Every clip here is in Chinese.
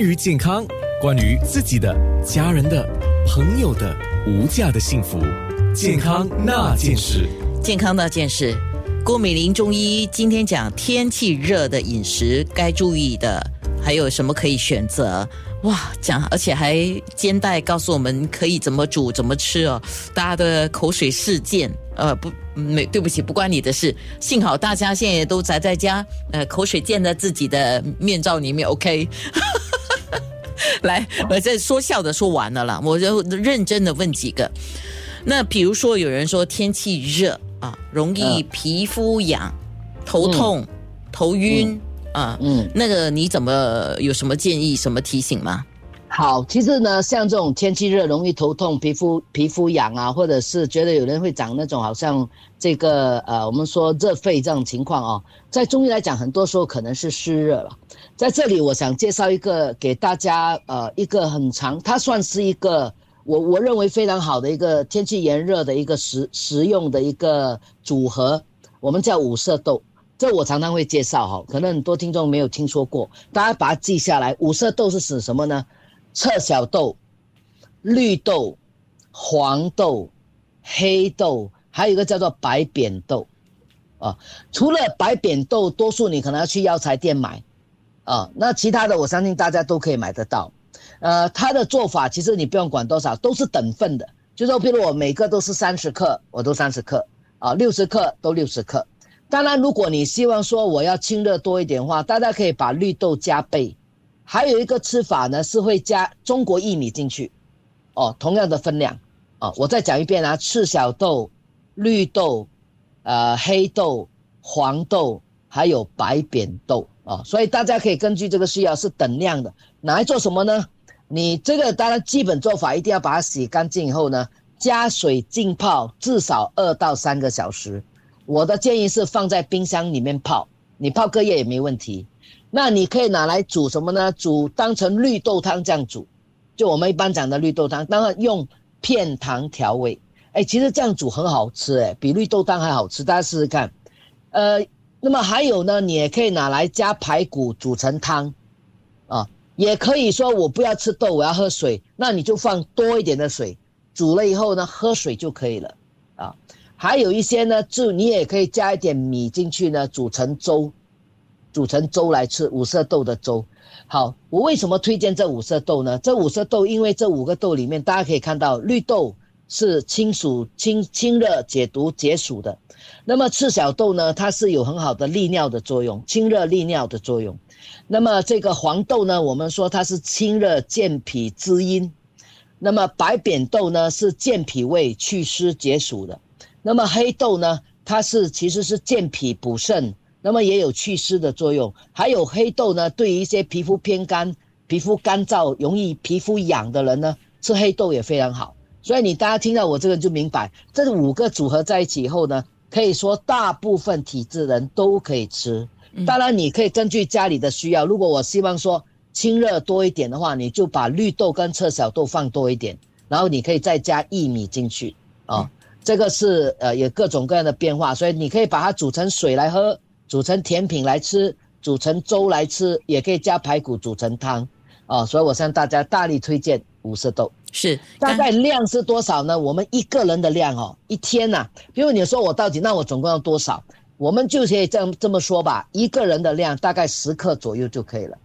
关于健康，关于自己的、家人的、朋友的无价的幸福，健康那件事。健康那件事，郭美玲中医今天讲天气热的饮食该注意的，还有什么可以选择？哇，讲而且还肩带告诉我们可以怎么煮、怎么吃哦，大家的口水事件，呃，不，没，对不起，不关你的事。幸好大家现在也都宅在家，呃，口水溅在自己的面罩里面，OK。来，我这说笑的说完了啦，我就认真的问几个。那比如说，有人说天气热啊，容易皮肤痒、头痛、头晕啊，嗯，那个你怎么有什么建议、什么提醒吗？好，其实呢，像这种天气热容易头痛、皮肤皮肤痒啊，或者是觉得有人会长那种好像这个呃，我们说热肺这种情况啊，在中医来讲，很多时候可能是湿热了。在这里，我想介绍一个给大家，呃，一个很长，它算是一个我我认为非常好的一个天气炎热的一个食食用的一个组合，我们叫五色豆，这我常常会介绍哈，可能很多听众没有听说过，大家把它记下来。五色豆是指什么呢？赤小豆、绿豆、黄豆、黑豆，还有一个叫做白扁豆，啊，除了白扁豆，多数你可能要去药材店买。啊，那其他的我相信大家都可以买得到，呃，它的做法其实你不用管多少，都是等份的，就说譬如我每个都是三十克，我都三十克，啊，六十克都六十克。当然，如果你希望说我要清热多一点的话，大家可以把绿豆加倍，还有一个吃法呢是会加中国薏米进去，哦，同样的分量，啊，我再讲一遍啊，赤小豆、绿豆、呃黑豆、黄豆，还有白扁豆。啊，所以大家可以根据这个需要是等量的，拿来做什么呢？你这个当然基本做法一定要把它洗干净以后呢，加水浸泡至少二到三个小时。我的建议是放在冰箱里面泡，你泡个夜也没问题。那你可以拿来煮什么呢？煮当成绿豆汤这样煮，就我们一般讲的绿豆汤，当然用片糖调味。哎，其实这样煮很好吃，哎，比绿豆汤还好吃，大家试试看。呃。那么还有呢，你也可以拿来加排骨煮成汤，啊，也可以说我不要吃豆，我要喝水，那你就放多一点的水，煮了以后呢，喝水就可以了，啊，还有一些呢，就你也可以加一点米进去呢，煮成粥，煮成粥来吃五色豆的粥。好，我为什么推荐这五色豆呢？这五色豆，因为这五个豆里面，大家可以看到绿豆。是清暑、清清热、解毒、解暑的。那么赤小豆呢？它是有很好的利尿的作用，清热利尿的作用。那么这个黄豆呢？我们说它是清热健脾滋阴。那么白扁豆呢？是健脾胃、祛湿解暑的。那么黑豆呢？它是其实是健脾补肾，那么也有祛湿的作用。还有黑豆呢，对于一些皮肤偏干、皮肤干燥、容易皮肤痒的人呢，吃黑豆也非常好。所以你大家听到我这个就明白，这五个组合在一起以后呢，可以说大部分体质人都可以吃。当然，你可以根据家里的需要，如果我希望说清热多一点的话，你就把绿豆跟赤小豆放多一点，然后你可以再加薏米进去啊。这个是呃有各种各样的变化，所以你可以把它煮成水来喝，煮成甜品来吃，煮成粥来吃，也可以加排骨煮成汤啊。所以我向大家大力推荐五色豆。是大概量是多少呢？我们一个人的量哦，一天呐。比如你说我到底，那我总共要多少？我们就可以这样这么说吧，一个人的量大概十克左右就可以了。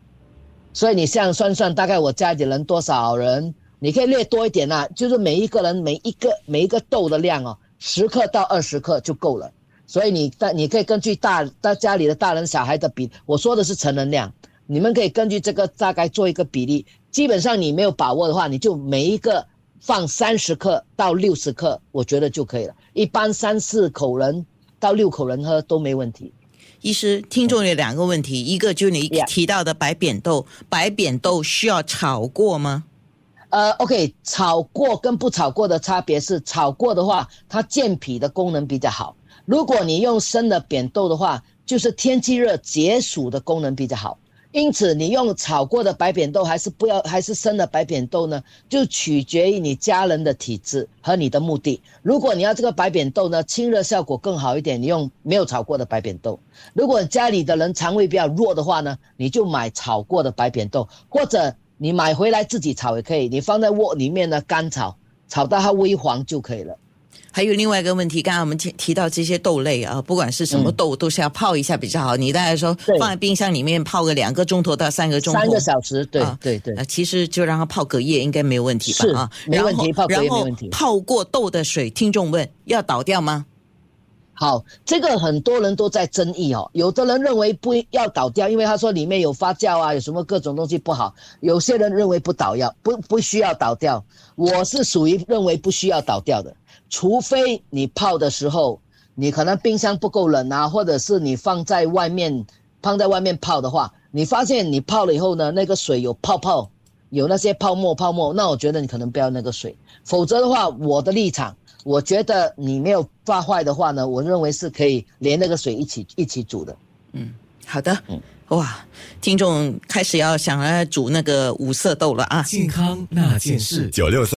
所以你这样算算，大概我家里人多少人？你可以略多一点呐，就是每一个人每一个每一个豆的量哦，十克到二十克就够了。所以你大你可以根据大大家里的大人小孩的比，我说的是成人量，你们可以根据这个大概做一个比例。基本上你没有把握的话，你就每一个放三十克到六十克，我觉得就可以了。一般三四口人到六口人喝都没问题。医师，听众有两个问题，一个就是你提到的白扁豆，白扁豆需要炒过吗？呃，OK，炒过跟不炒过的差别是，炒过的话它健脾的功能比较好。如果你用生的扁豆的话，就是天气热解暑的功能比较好。因此，你用炒过的白扁豆还是不要，还是生的白扁豆呢？就取决于你家人的体质和你的目的。如果你要这个白扁豆呢，清热效果更好一点，你用没有炒过的白扁豆。如果家里的人肠胃比较弱的话呢，你就买炒过的白扁豆，或者你买回来自己炒也可以，你放在锅里面呢干炒，炒到它微黄就可以了。还有另外一个问题，刚刚我们提提到这些豆类啊，不管是什么豆，都是要泡一下比较好。你大概说放在冰箱里面泡个两个钟头到三个钟头，三个小时，对啊对对呃，其实就让它泡隔夜应该没有问题吧？啊，没问题泡隔夜没问题泡过豆的水，听众问要倒掉吗？好，这个很多人都在争议哦。有的人认为不要倒掉，因为他说里面有发酵啊，有什么各种东西不好。有些人认为不倒要不不需要倒掉，我是属于认为不需要倒掉的，除非你泡的时候你可能冰箱不够冷啊，或者是你放在外面放在外面泡的话，你发现你泡了以后呢，那个水有泡泡，有那些泡沫泡沫，那我觉得你可能不要那个水，否则的话，我的立场。我觉得你没有发坏的话呢，我认为是可以连那个水一起一起煮的。嗯好的，嗯哇，听众开始要想来煮那个五色豆了啊。健康那件事。九六三。